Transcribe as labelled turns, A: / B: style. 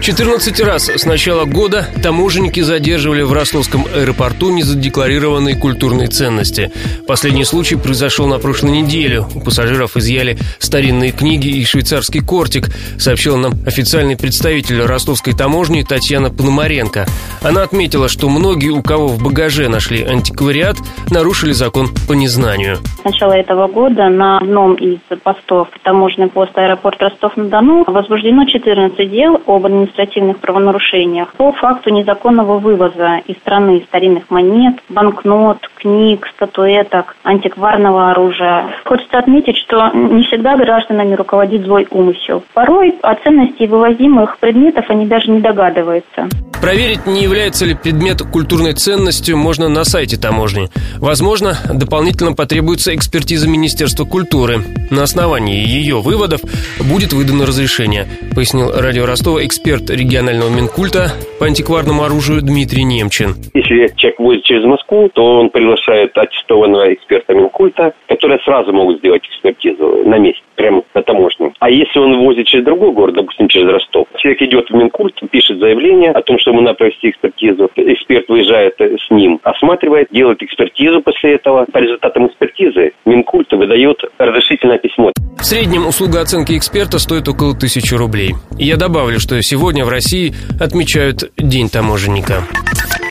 A: 14 раз с начала года таможенники задерживали в Ростовском аэропорту незадекларированные культурные ценности. Последний случай произошел на прошлой неделе. У пассажиров изъяли старинные книги и швейцарский кортик, сообщил нам официальный представитель ростовской таможни Татьяна Пономаренко. Она отметила, что многие, у кого в багаже нашли антиквариат, нарушили закон по незнанию.
B: С начала этого года на одном из постов таможенный пост аэропорт Ростов-на-Дону возбуждено 14 дел об административных правонарушениях по факту незаконного вывоза из страны старинных монет, банкнот, книг, статуэток, антикварного оружия. Хочется отметить, что не всегда гражданами руководит злой умысел. Порой о ценности вывозимых предметов они даже не догадываются.
A: Проверить, не является ли предмет культурной ценностью, можно на сайте таможни. Возможно, дополнительно потребуется экспертиза Министерства культуры. На основании ее выводов будет выдано разрешение, пояснил радио Ростова эксперт регионального Минкульта по антикварному оружию Дмитрий Немчин.
C: Если человек возит через Москву, то он приглашает аттестованного эксперта Минкульта, которые сразу могут сделать экспертизу на месте, прямо на таможне. А если он возит через другой город, допустим, через Ростов, человек идет в Минкульт, пишет заявление о том, что ему надо провести экспертизу. Эксперт выезжает с ним, осматривает, делает экспертизу после этого. По результатам экспертизы Минкульт выдает разрешительное письмо.
A: В среднем услуга оценки эксперта стоит около тысячи рублей. Я добавлю, что сегодня в России отмечают День таможенника.